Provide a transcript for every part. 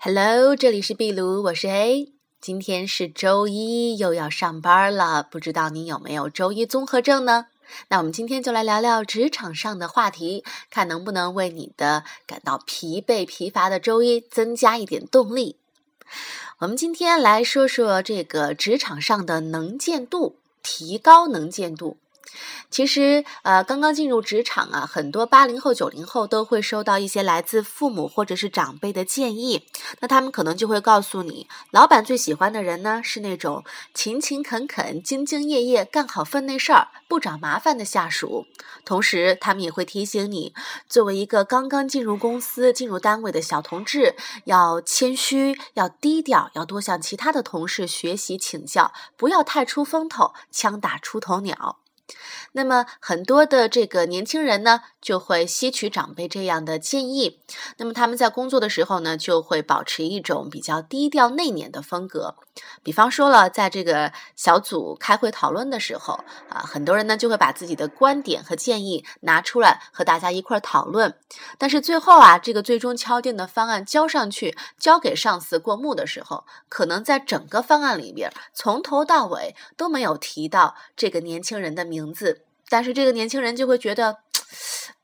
Hello，这里是壁炉，我是 A。今天是周一，又要上班了，不知道你有没有周一综合症呢？那我们今天就来聊聊职场上的话题，看能不能为你的感到疲惫疲乏的周一增加一点动力。我们今天来说说这个职场上的能见度，提高能见度。其实，呃，刚刚进入职场啊，很多八零后、九零后都会收到一些来自父母或者是长辈的建议。那他们可能就会告诉你，老板最喜欢的人呢是那种勤勤恳恳、兢兢业业、干好分内事儿、不找麻烦的下属。同时，他们也会提醒你，作为一个刚刚进入公司、进入单位的小同志，要谦虚、要低调，要多向其他的同事学习请教，不要太出风头，枪打出头鸟。那么很多的这个年轻人呢，就会吸取长辈这样的建议。那么他们在工作的时候呢，就会保持一种比较低调内敛的风格。比方说了，在这个小组开会讨论的时候啊，很多人呢就会把自己的观点和建议拿出来和大家一块儿讨论。但是最后啊，这个最终敲定的方案交上去，交给上司过目的时候，可能在整个方案里边，从头到尾都没有提到这个年轻人的名名字。但是这个年轻人就会觉得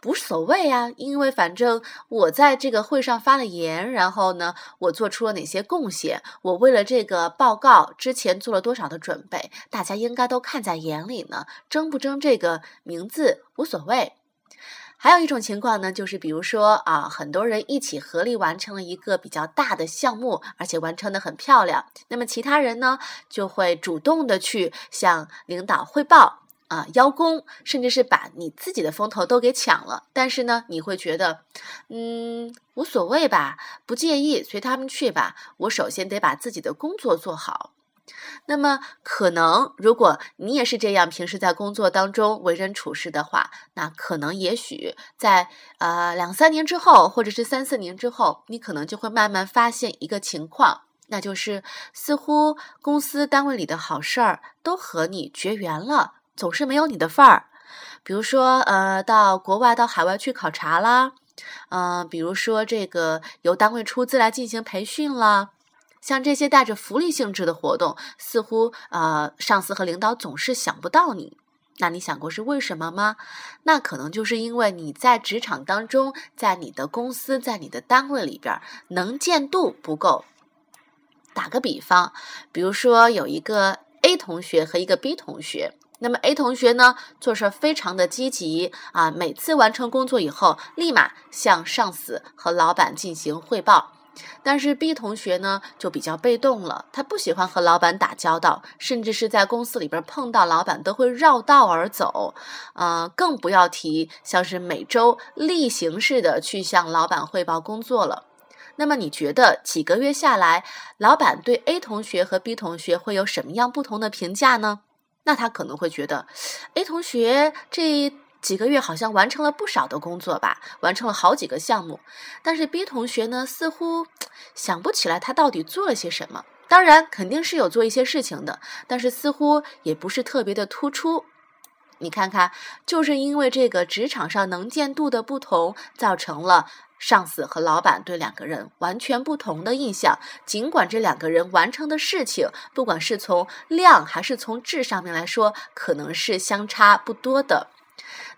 无所谓啊，因为反正我在这个会上发了言，然后呢，我做出了哪些贡献，我为了这个报告之前做了多少的准备，大家应该都看在眼里呢。争不争这个名字无所谓。还有一种情况呢，就是比如说啊，很多人一起合力完成了一个比较大的项目，而且完成的很漂亮，那么其他人呢就会主动的去向领导汇报。啊，邀功，甚至是把你自己的风头都给抢了，但是呢，你会觉得，嗯，无所谓吧，不介意，随他们去吧。我首先得把自己的工作做好。那么，可能如果你也是这样，平时在工作当中为人处事的话，那可能也许在呃两三年之后，或者是三四年之后，你可能就会慢慢发现一个情况，那就是似乎公司单位里的好事儿都和你绝缘了。总是没有你的份儿，比如说，呃，到国外、到海外去考察啦，嗯，比如说这个由单位出资来进行培训啦，像这些带着福利性质的活动，似乎呃，上司和领导总是想不到你。那你想过是为什么吗？那可能就是因为你在职场当中，在你的公司、在你的单位里边能见度不够。打个比方，比如说有一个 A 同学和一个 B 同学。那么 A 同学呢，做事非常的积极啊，每次完成工作以后，立马向上司和老板进行汇报。但是 B 同学呢，就比较被动了，他不喜欢和老板打交道，甚至是在公司里边碰到老板都会绕道而走，呃，更不要提像是每周例行式的去向老板汇报工作了。那么你觉得几个月下来，老板对 A 同学和 B 同学会有什么样不同的评价呢？那他可能会觉得，A 同学这几个月好像完成了不少的工作吧，完成了好几个项目。但是 B 同学呢，似乎想不起来他到底做了些什么。当然，肯定是有做一些事情的，但是似乎也不是特别的突出。你看看，就是因为这个职场上能见度的不同，造成了。上司和老板对两个人完全不同的印象，尽管这两个人完成的事情，不管是从量还是从质上面来说，可能是相差不多的。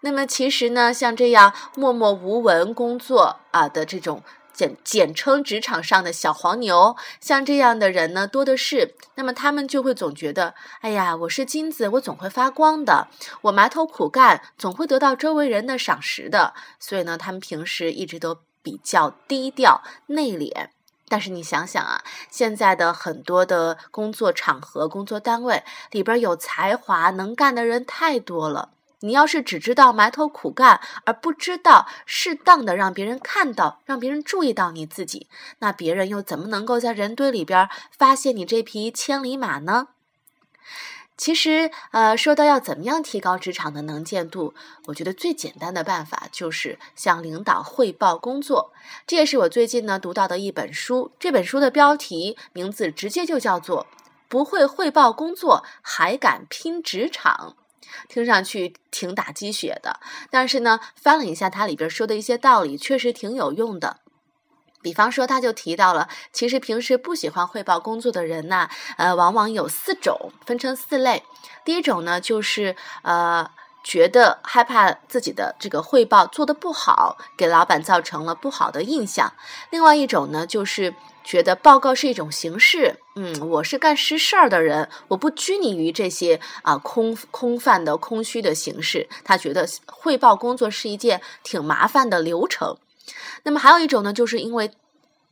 那么其实呢，像这样默默无闻工作啊的这种简简称职场上的小黄牛，像这样的人呢多的是。那么他们就会总觉得，哎呀，我是金子，我总会发光的，我埋头苦干，总会得到周围人的赏识的。所以呢，他们平时一直都。比较低调内敛，但是你想想啊，现在的很多的工作场合、工作单位里边有才华能干的人太多了。你要是只知道埋头苦干，而不知道适当的让别人看到、让别人注意到你自己，那别人又怎么能够在人堆里边发现你这匹千里马呢？其实，呃，说到要怎么样提高职场的能见度，我觉得最简单的办法就是向领导汇报工作。这也是我最近呢读到的一本书，这本书的标题名字直接就叫做《不会汇报工作还敢拼职场》，听上去挺打鸡血的。但是呢，翻了一下它里边说的一些道理，确实挺有用的。比方说，他就提到了，其实平时不喜欢汇报工作的人呢，呃，往往有四种，分成四类。第一种呢，就是呃，觉得害怕自己的这个汇报做得不好，给老板造成了不好的印象。另外一种呢，就是觉得报告是一种形式，嗯，我是干实事儿的人，我不拘泥于这些啊空空泛的、空虚的形式。他觉得汇报工作是一件挺麻烦的流程。那么还有一种呢，就是因为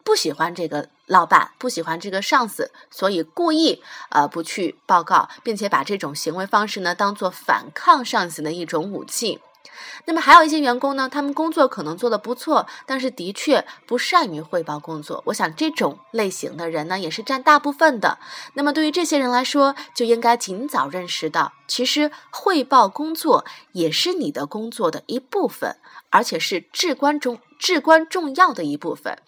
不喜欢这个老板，不喜欢这个上司，所以故意呃不去报告，并且把这种行为方式呢当做反抗上司的一种武器。那么还有一些员工呢，他们工作可能做得不错，但是的确不善于汇报工作。我想这种类型的人呢，也是占大部分的。那么对于这些人来说，就应该尽早认识到，其实汇报工作也是你的工作的一部分，而且是至关重、至关重要的一部分。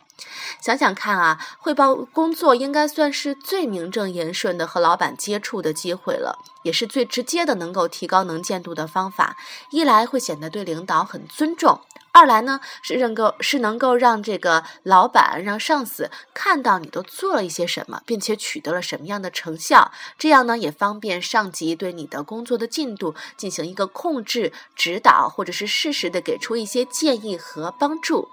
想想看啊，汇报工作应该算是最名正言顺的和老板接触的机会了，也是最直接的能够提高能见度的方法。一来会显得对领导很尊重，二来呢是能够是能够让这个老板让上司看到你都做了一些什么，并且取得了什么样的成效。这样呢也方便上级对你的工作的进度进行一个控制、指导，或者是适时的给出一些建议和帮助。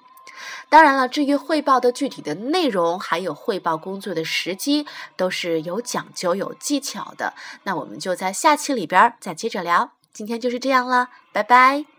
当然了，至于汇报的具体的内容，还有汇报工作的时机，都是有讲究、有技巧的。那我们就在下期里边再接着聊。今天就是这样了，拜拜。